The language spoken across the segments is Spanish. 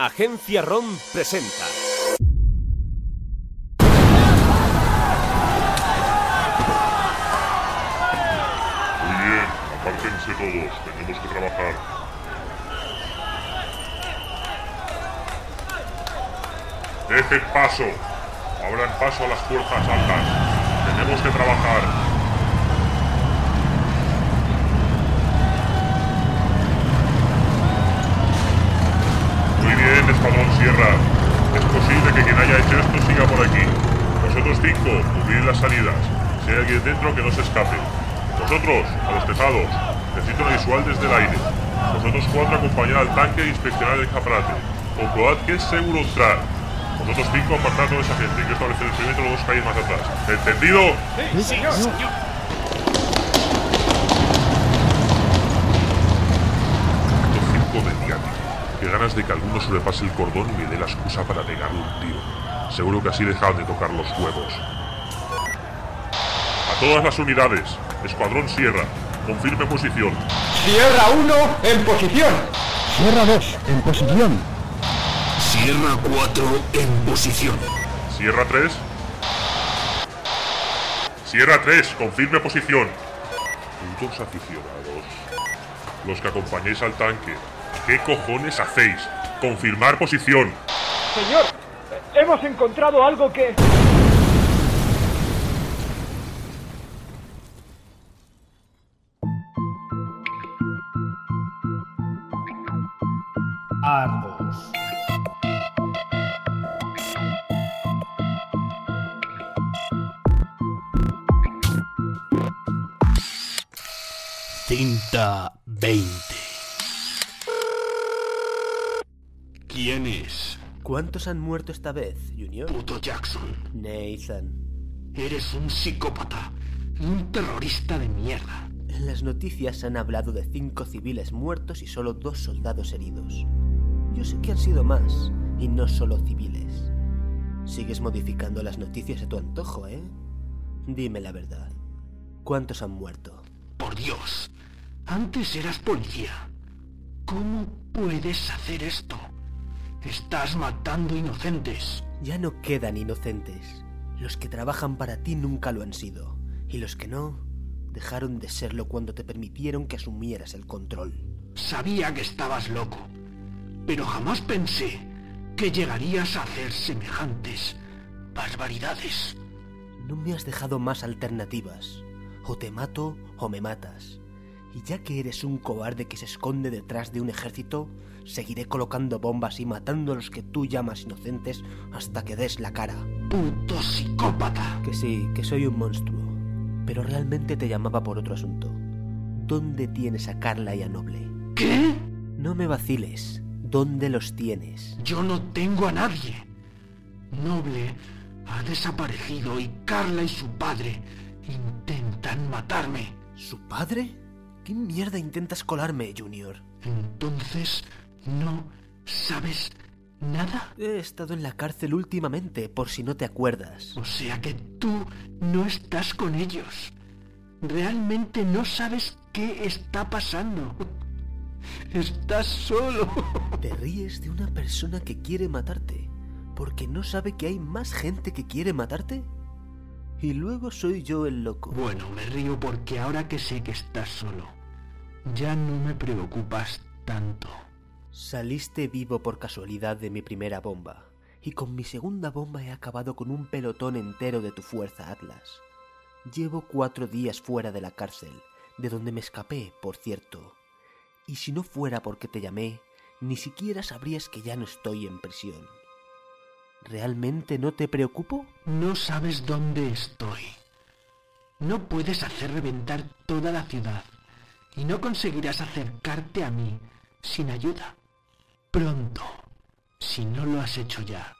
Agencia ROM presenta. Muy bien, apártense todos, tenemos que trabajar. Dejen paso, abran paso a las fuerzas altas. Tenemos que trabajar. Es posible que quien haya hecho esto siga por aquí. Vosotros cinco, cubrid las salidas. Si hay alguien dentro, que no se escape. Vosotros, a los tejados. Necesito una visual desde el aire. Vosotros cuatro, acompañad al tanque e inspeccionar el escaparate. Comprobad que es seguro entrar. Vosotros cinco, apartad toda esa gente. Que establecer el perímetro dos calles más atrás. ¿Entendido? Acto ganas de que alguno sobrepase el cordón y me dé la excusa para pegarle un tiro. Seguro que así dejan de tocar los huevos. A todas las unidades. Escuadrón Sierra. Confirme posición. Sierra 1 en posición. Sierra 2, en posición. Sierra 4 en posición. Sierra 3. Sierra 3, confirme posición. Putos aficionados. Los que acompañéis al tanque. ¿Qué cojones hacéis? Confirmar posición. Señor, hemos encontrado algo que... Argos. Cinta 20. ¿Quién es? ¿Cuántos han muerto esta vez, Junior? Puto Jackson. Nathan. Eres un psicópata. Un terrorista de mierda. En las noticias han hablado de cinco civiles muertos y solo dos soldados heridos. Yo sé que han sido más, y no solo civiles. Sigues modificando las noticias a tu antojo, ¿eh? Dime la verdad. ¿Cuántos han muerto? Por Dios. Antes eras policía. ¿Cómo puedes hacer esto? Estás matando inocentes. Ya no quedan inocentes. Los que trabajan para ti nunca lo han sido. Y los que no, dejaron de serlo cuando te permitieron que asumieras el control. Sabía que estabas loco. Pero jamás pensé que llegarías a hacer semejantes barbaridades. No me has dejado más alternativas. O te mato o me matas. Y ya que eres un cobarde que se esconde detrás de un ejército, seguiré colocando bombas y matando a los que tú llamas inocentes hasta que des la cara. Puto psicópata. Que sí, que soy un monstruo. Pero realmente te llamaba por otro asunto. ¿Dónde tienes a Carla y a Noble? ¿Qué? No me vaciles. ¿Dónde los tienes? Yo no tengo a nadie. Noble ha desaparecido y Carla y su padre intentan matarme. ¿Su padre? ¿Qué mierda intentas colarme, Junior? Entonces, ¿no sabes nada? He estado en la cárcel últimamente, por si no te acuerdas. O sea que tú no estás con ellos. Realmente no sabes qué está pasando. Estás solo. Te ríes de una persona que quiere matarte, porque no sabe que hay más gente que quiere matarte. Y luego soy yo el loco. Bueno, me río porque ahora que sé que estás solo, ya no me preocupas tanto. Saliste vivo por casualidad de mi primera bomba, y con mi segunda bomba he acabado con un pelotón entero de tu fuerza, Atlas. Llevo cuatro días fuera de la cárcel, de donde me escapé, por cierto. Y si no fuera porque te llamé, ni siquiera sabrías que ya no estoy en prisión. ¿Realmente no te preocupo? No sabes dónde estoy. No puedes hacer reventar toda la ciudad y no conseguirás acercarte a mí sin ayuda. Pronto Si no lo has hecho ya,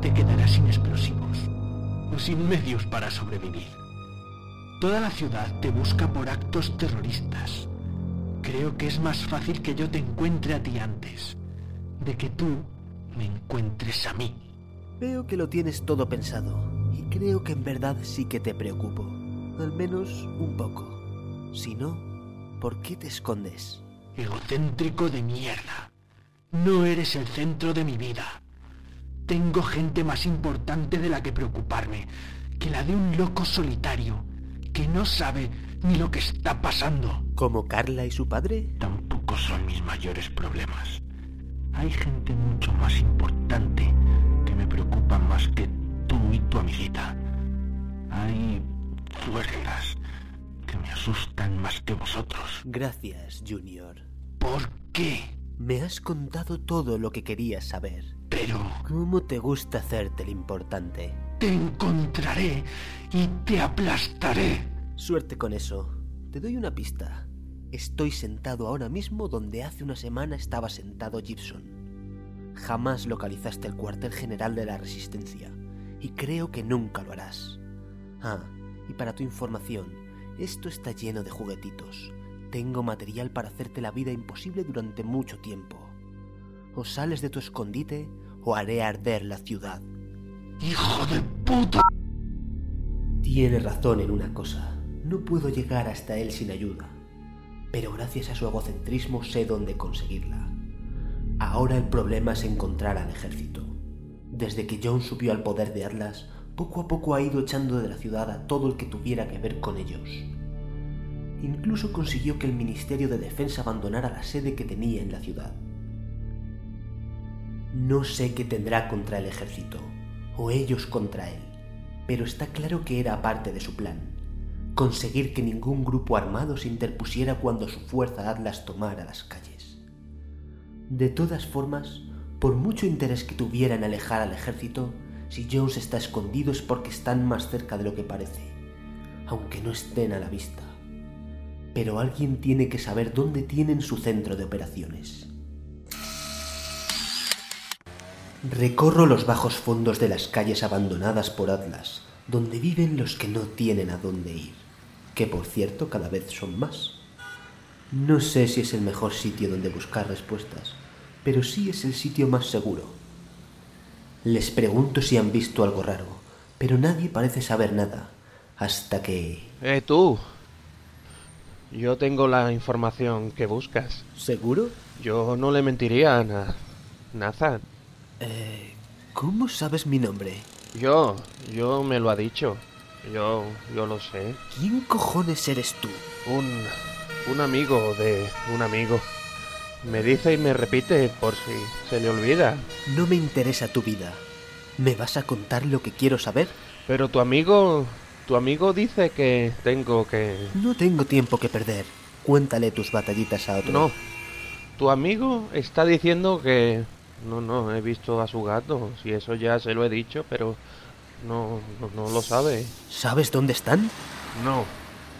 te quedarás sin explosivos o sin medios para sobrevivir. Toda la ciudad te busca por actos terroristas. Creo que es más fácil que yo te encuentre a ti antes, de que tú me encuentres a mí. Veo que lo tienes todo pensado y creo que en verdad sí que te preocupo. Al menos un poco. Si no, ¿por qué te escondes? Egocéntrico de mierda. No eres el centro de mi vida. Tengo gente más importante de la que preocuparme que la de un loco solitario que no sabe ni lo que está pasando. ¿Como Carla y su padre? Tampoco son mis mayores problemas. Hay gente mucho más importante que me preocupa más que tú y tu amiguita. Hay fuerzas que me asustan más que vosotros. Gracias, Junior. ¿Por qué? Me has contado todo lo que querías saber. Pero ¿Cómo te gusta hacerte el importante? te encontraré y te aplastaré. Suerte con eso. Te doy una pista. Estoy sentado ahora mismo donde hace una semana estaba sentado Gibson. Jamás localizaste el cuartel general de la Resistencia y creo que nunca lo harás. Ah, y para tu información, esto está lleno de juguetitos. Tengo material para hacerte la vida imposible durante mucho tiempo. O sales de tu escondite o haré arder la ciudad. ¡Hijo de puta! Tiene razón en una cosa. No puedo llegar hasta él sin ayuda. Pero gracias a su egocentrismo sé dónde conseguirla. Ahora el problema es encontrar al ejército. Desde que John subió al poder de Atlas, poco a poco ha ido echando de la ciudad a todo el que tuviera que ver con ellos. Incluso consiguió que el Ministerio de Defensa abandonara la sede que tenía en la ciudad. No sé qué tendrá contra el ejército, o ellos contra él, pero está claro que era parte de su plan, conseguir que ningún grupo armado se interpusiera cuando su fuerza Atlas tomara las calles. De todas formas, por mucho interés que tuviera en alejar al ejército, si Jones está escondido es porque están más cerca de lo que parece, aunque no estén a la vista. Pero alguien tiene que saber dónde tienen su centro de operaciones. Recorro los bajos fondos de las calles abandonadas por Atlas, donde viven los que no tienen a dónde ir, que por cierto cada vez son más. No sé si es el mejor sitio donde buscar respuestas, pero sí es el sitio más seguro. Les pregunto si han visto algo raro, pero nadie parece saber nada, hasta que... Eh, tú. Yo tengo la información que buscas. ¿Seguro? Yo no le mentiría a Na- Nathan. Eh, ¿Cómo sabes mi nombre? Yo, yo me lo ha dicho. Yo, yo lo sé. ¿Quién cojones eres tú? Un, un amigo de un amigo. Me dice y me repite por si se le olvida. No me interesa tu vida. ¿Me vas a contar lo que quiero saber? Pero tu amigo, tu amigo dice que tengo que... No tengo tiempo que perder. Cuéntale tus batallitas a otro. No. Tu amigo está diciendo que... No, no, he visto a su gato. Si eso ya se lo he dicho, pero... No, no, no lo sabe. ¿Sabes dónde están? No.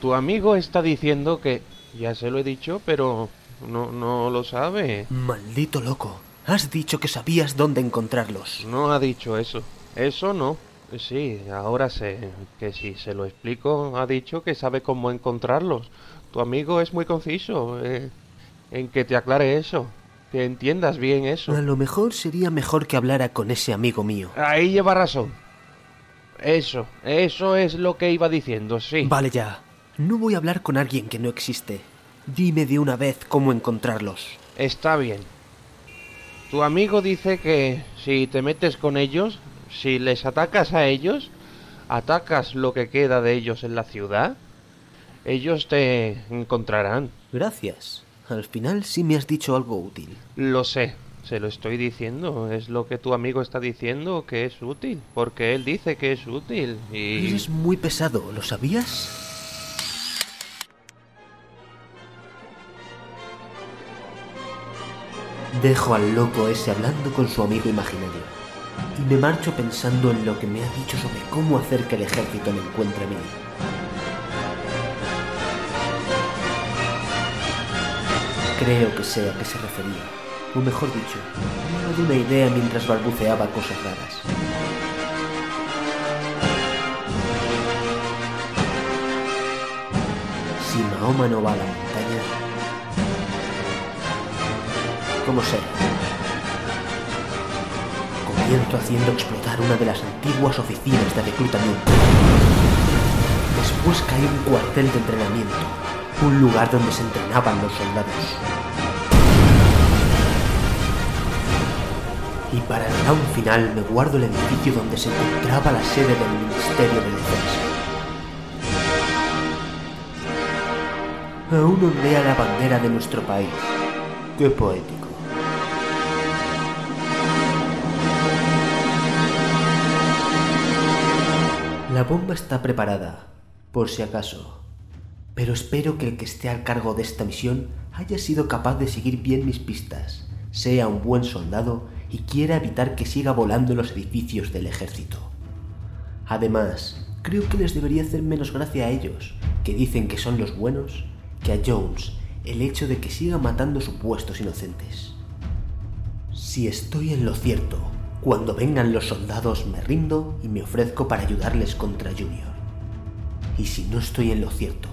Tu amigo está diciendo que... Ya se lo he dicho, pero... No, no lo sabe. Maldito loco. Has dicho que sabías dónde encontrarlos. No ha dicho eso. Eso no. Sí, ahora sé que si se lo explico, ha dicho que sabe cómo encontrarlos. Tu amigo es muy conciso eh, en que te aclare eso. Que entiendas bien eso. A lo mejor sería mejor que hablara con ese amigo mío. Ahí lleva razón. Eso, eso es lo que iba diciendo, sí. Vale ya. No voy a hablar con alguien que no existe. Dime de una vez cómo encontrarlos. Está bien. Tu amigo dice que si te metes con ellos, si les atacas a ellos, atacas lo que queda de ellos en la ciudad, ellos te encontrarán. Gracias. Al final sí me has dicho algo útil. Lo sé, se lo estoy diciendo, es lo que tu amigo está diciendo que es útil, porque él dice que es útil y... Eres muy pesado, ¿lo sabías? Dejo al loco ese hablando con su amigo imaginario y me marcho pensando en lo que me ha dicho sobre cómo hacer que el ejército me encuentre a mí. Creo que sé a qué se refería, O mejor dicho, me dado una idea mientras balbuceaba cosas raras. Si Mahoma no va a la montaña, ¿cómo será? Comienzo haciendo explotar una de las antiguas oficinas de reclutamiento. Después cae un cuartel de entrenamiento, un lugar donde se entrenaban los soldados. Y para el round final me guardo el edificio donde se encontraba la sede del Ministerio de Defensa. Aún ondea la bandera de nuestro país. Qué poético. La bomba está preparada, por si acaso. Pero espero que el que esté al cargo de esta misión haya sido capaz de seguir bien mis pistas, sea un buen soldado y quiera evitar que siga volando los edificios del ejército. Además, creo que les debería hacer menos gracia a ellos, que dicen que son los buenos, que a Jones el hecho de que siga matando supuestos inocentes. Si estoy en lo cierto, cuando vengan los soldados me rindo y me ofrezco para ayudarles contra Junior. Y si no estoy en lo cierto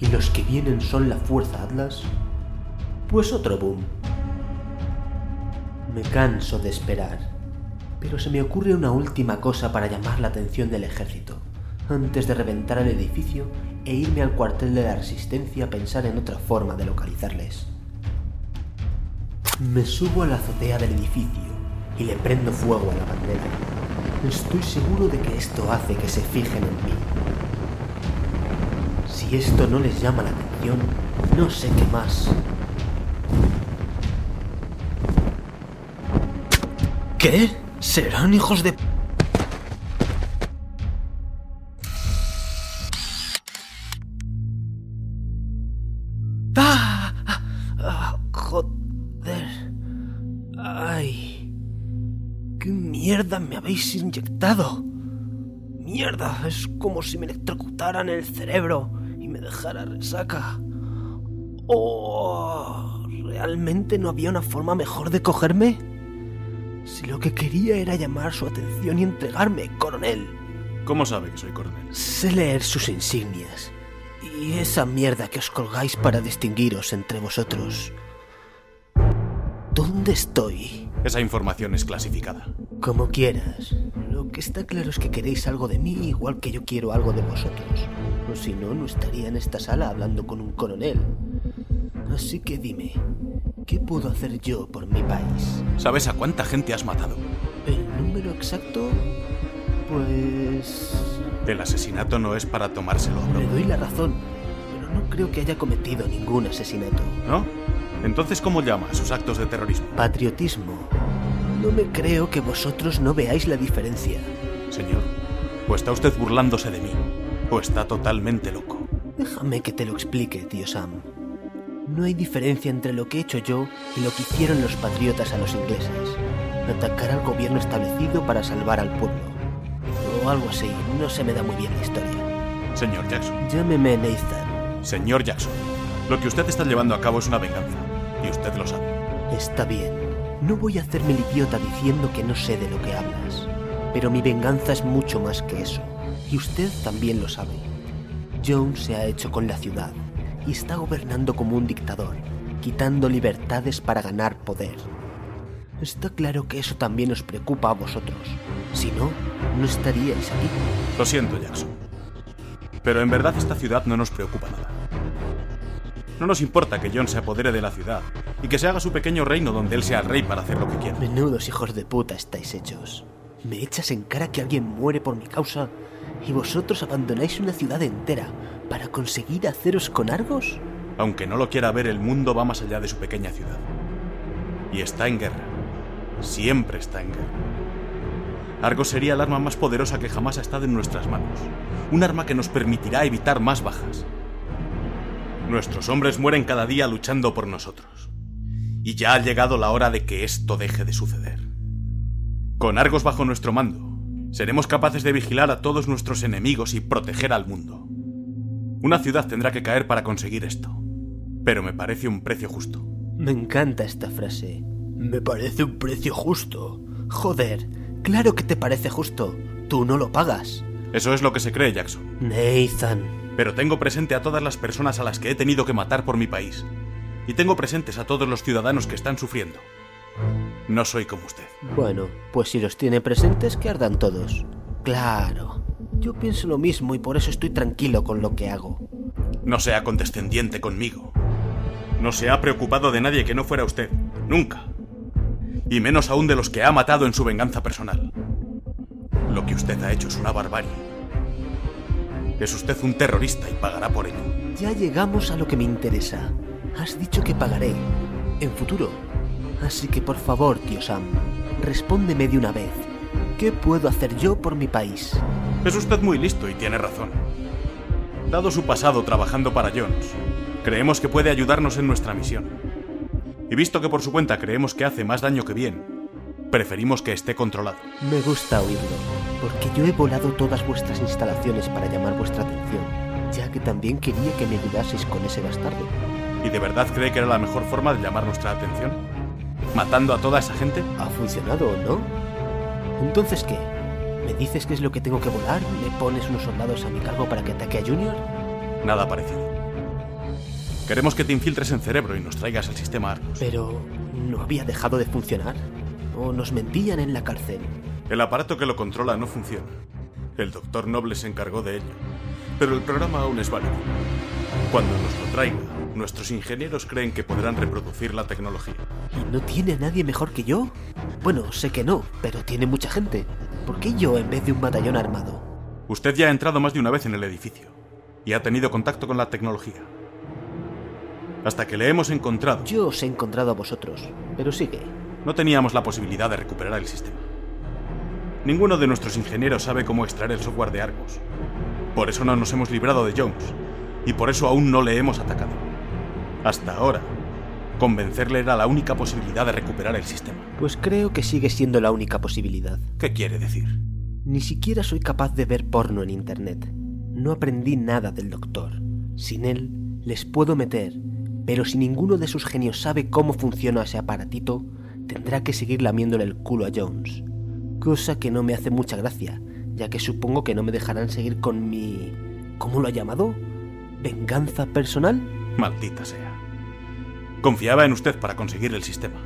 y los que vienen son la Fuerza Atlas, pues otro boom. Me canso de esperar, pero se me ocurre una última cosa para llamar la atención del ejército, antes de reventar el edificio e irme al cuartel de la resistencia a pensar en otra forma de localizarles. Me subo a la azotea del edificio y le prendo fuego a la bandera. Estoy seguro de que esto hace que se fijen en mí. Si esto no les llama la atención, no sé qué más. ¿Qué? ¿Serán hijos de... ¡Ah! ¡Ah! ¡Joder! Mierda me habéis inyectado? ¡Mierda! Es como si me electrocutaran el cerebro y me dejara resaca. ¿Oh! ¿Realmente no había una forma mejor de cogerme? Si lo que quería era llamar su atención y entregarme, coronel. ¿Cómo sabe que soy coronel? Sé leer sus insignias. Y esa mierda que os colgáis para distinguiros entre vosotros. ¿Dónde estoy? Esa información es clasificada. Como quieras. Lo que está claro es que queréis algo de mí igual que yo quiero algo de vosotros. O si no, no estaría en esta sala hablando con un coronel. Así que dime, ¿qué puedo hacer yo por mi país? ¿Sabes a cuánta gente has matado? ¿El número exacto? Pues... El asesinato no es para tomárselo Le doy la razón, pero no creo que haya cometido ningún asesinato. ¿No? Entonces, ¿cómo llama a sus actos de terrorismo? Patriotismo. No me creo que vosotros no veáis la diferencia. Señor, o está usted burlándose de mí, o está totalmente loco. Déjame que te lo explique, tío Sam. No hay diferencia entre lo que he hecho yo y lo que hicieron los patriotas a los ingleses. Atacar al gobierno establecido para salvar al pueblo. O algo así, no se me da muy bien la historia. Señor Jackson. Llámeme Nathan. Señor Jackson. Lo que usted está llevando a cabo es una venganza, y usted lo sabe. Está bien. No voy a hacerme el idiota diciendo que no sé de lo que hablas. Pero mi venganza es mucho más que eso. Y usted también lo sabe. Jones se ha hecho con la ciudad y está gobernando como un dictador, quitando libertades para ganar poder. Está claro que eso también os preocupa a vosotros. Si no, no estaríais aquí. Lo siento, Jackson. Pero en verdad esta ciudad no nos preocupa nada. No nos importa que John se apodere de la ciudad y que se haga su pequeño reino donde él sea el rey para hacer lo que quiera. Menudos hijos de puta estáis hechos. Me echas en cara que alguien muere por mi causa y vosotros abandonáis una ciudad entera para conseguir haceros con Argos. Aunque no lo quiera ver, el mundo va más allá de su pequeña ciudad. Y está en guerra. Siempre está en guerra. Argos sería el arma más poderosa que jamás ha estado en nuestras manos. Un arma que nos permitirá evitar más bajas. Nuestros hombres mueren cada día luchando por nosotros. Y ya ha llegado la hora de que esto deje de suceder. Con Argos bajo nuestro mando, seremos capaces de vigilar a todos nuestros enemigos y proteger al mundo. Una ciudad tendrá que caer para conseguir esto. Pero me parece un precio justo. Me encanta esta frase. Me parece un precio justo. Joder, claro que te parece justo. Tú no lo pagas. Eso es lo que se cree, Jackson. Nathan. Pero tengo presente a todas las personas a las que he tenido que matar por mi país. Y tengo presentes a todos los ciudadanos que están sufriendo. No soy como usted. Bueno, pues si los tiene presentes, que ardan todos. Claro. Yo pienso lo mismo y por eso estoy tranquilo con lo que hago. No sea condescendiente conmigo. No se ha preocupado de nadie que no fuera usted. Nunca. Y menos aún de los que ha matado en su venganza personal. Lo que usted ha hecho es una barbarie. Es usted un terrorista y pagará por ello. Ya llegamos a lo que me interesa. Has dicho que pagaré. En futuro. Así que por favor, tío Sam, respóndeme de una vez. ¿Qué puedo hacer yo por mi país? Es usted muy listo y tiene razón. Dado su pasado trabajando para Jones, creemos que puede ayudarnos en nuestra misión. Y visto que por su cuenta creemos que hace más daño que bien, preferimos que esté controlado. Me gusta oírlo, porque yo he volado todas vuestras instalaciones para llamar vuestra atención, ya que también quería que me ayudaseis con ese bastardo. ¿Y de verdad cree que era la mejor forma de llamar nuestra atención? ¿Matando a toda esa gente? ¿Ha funcionado no? Entonces, ¿qué? ¿Me dices qué es lo que tengo que volar? ¿Le pones unos soldados a mi cargo para que ataque a Junior? Nada parecido. Queremos que te infiltres en cerebro y nos traigas el sistema Arcos. Pero... ¿no había dejado de funcionar? ¿O nos mentían en la cárcel? El aparato que lo controla no funciona. El doctor Noble se encargó de ello. Pero el programa aún es válido. Cuando nos lo traiga, nuestros ingenieros creen que podrán reproducir la tecnología. ¿Y no tiene a nadie mejor que yo? Bueno, sé que no, pero tiene mucha gente. ¿Por qué yo en vez de un batallón armado? Usted ya ha entrado más de una vez en el edificio y ha tenido contacto con la tecnología. Hasta que le hemos encontrado. Yo os he encontrado a vosotros, pero sigue. No teníamos la posibilidad de recuperar el sistema. Ninguno de nuestros ingenieros sabe cómo extraer el software de Argos. Por eso no nos hemos librado de Jones. Y por eso aún no le hemos atacado. Hasta ahora, convencerle era la única posibilidad de recuperar el sistema. Pues creo que sigue siendo la única posibilidad. ¿Qué quiere decir? Ni siquiera soy capaz de ver porno en Internet. No aprendí nada del doctor. Sin él, les puedo meter, pero si ninguno de sus genios sabe cómo funciona ese aparatito, tendrá que seguir lamiéndole el culo a Jones. Cosa que no me hace mucha gracia, ya que supongo que no me dejarán seguir con mi... ¿Cómo lo ha llamado? ¿Venganza personal? Maldita sea. Confiaba en usted para conseguir el sistema.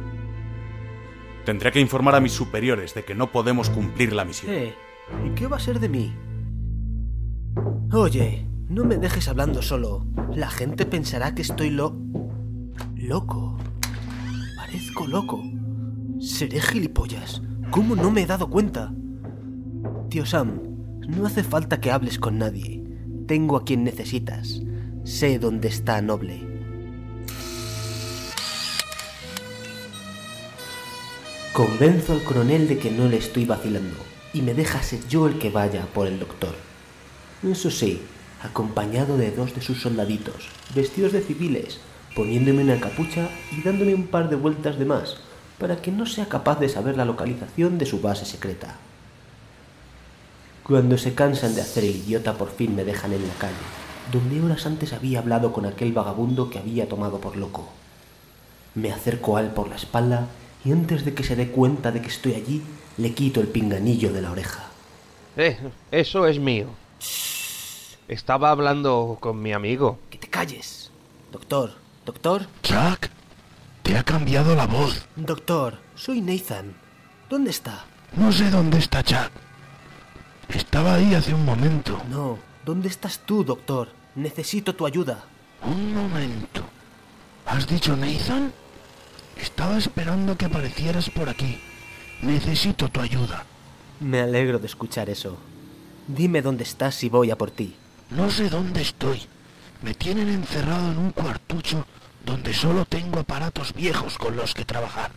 Tendré que informar a mis superiores de que no podemos cumplir la misión. Eh, ¿y qué va a ser de mí? Oye, no me dejes hablando solo. La gente pensará que estoy lo... Loco. Parezco loco. Seré gilipollas. ¿Cómo no me he dado cuenta? Tío Sam, no hace falta que hables con nadie. Tengo a quien necesitas. Sé dónde está Noble. Convenzo al coronel de que no le estoy vacilando y me deja ser yo el que vaya por el doctor. Eso sí, acompañado de dos de sus soldaditos, vestidos de civiles, poniéndome una capucha y dándome un par de vueltas de más, para que no sea capaz de saber la localización de su base secreta. Cuando se cansan de hacer el idiota por fin me dejan en la calle, donde horas antes había hablado con aquel vagabundo que había tomado por loco. Me acerco a él por la espalda y antes de que se dé cuenta de que estoy allí, le quito el pinganillo de la oreja. Eh, eso es mío. Estaba hablando con mi amigo. Que te calles. Doctor, doctor. Chuck, te ha cambiado la voz. Doctor, soy Nathan. ¿Dónde está? No sé dónde está Chuck. Estaba ahí hace un momento. No, ¿dónde estás tú, doctor? Necesito tu ayuda. Un momento. ¿Has dicho Nathan? Estaba esperando que aparecieras por aquí. Necesito tu ayuda. Me alegro de escuchar eso. Dime dónde estás y voy a por ti. No sé dónde estoy. Me tienen encerrado en un cuartucho donde solo tengo aparatos viejos con los que trabajar.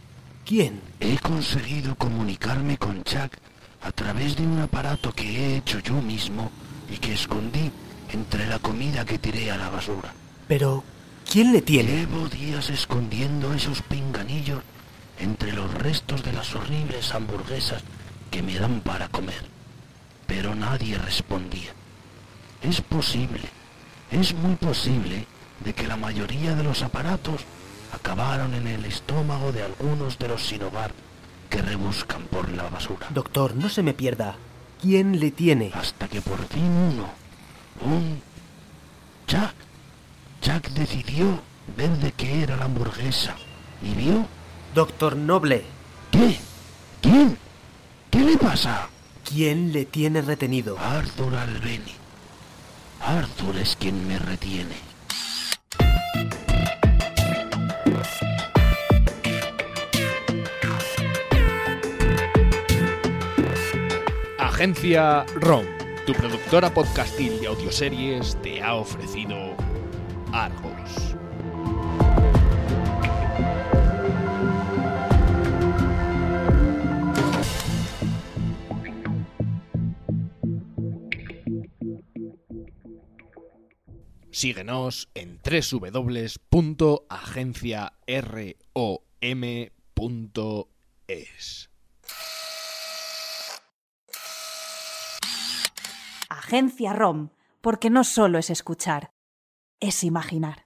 ¿Quién? He conseguido comunicarme con Chuck a través de un aparato que he hecho yo mismo y que escondí entre la comida que tiré a la basura. Pero, ¿quién le tiene? Llevo días escondiendo esos pinganillos entre los restos de las horribles hamburguesas que me dan para comer. Pero nadie respondía. Es posible, es muy posible de que la mayoría de los aparatos acabaron en el estómago de algunos de los sin hogar que rebuscan por la basura. Doctor, no se me pierda. ¿Quién le tiene? Hasta que por fin uno, un Jack, Jack decidió ver de qué era la hamburguesa y vio... Doctor Noble. ¿Qué? ¿Quién? ¿Qué le pasa? ¿Quién le tiene retenido? Arthur Albeni. Arthur es quien me retiene. Agencia ROM, tu productora podcastil de audioseries, te ha ofrecido Argos. Síguenos en www.agenciarom.es. Agencia ROM, porque no solo es escuchar, es imaginar.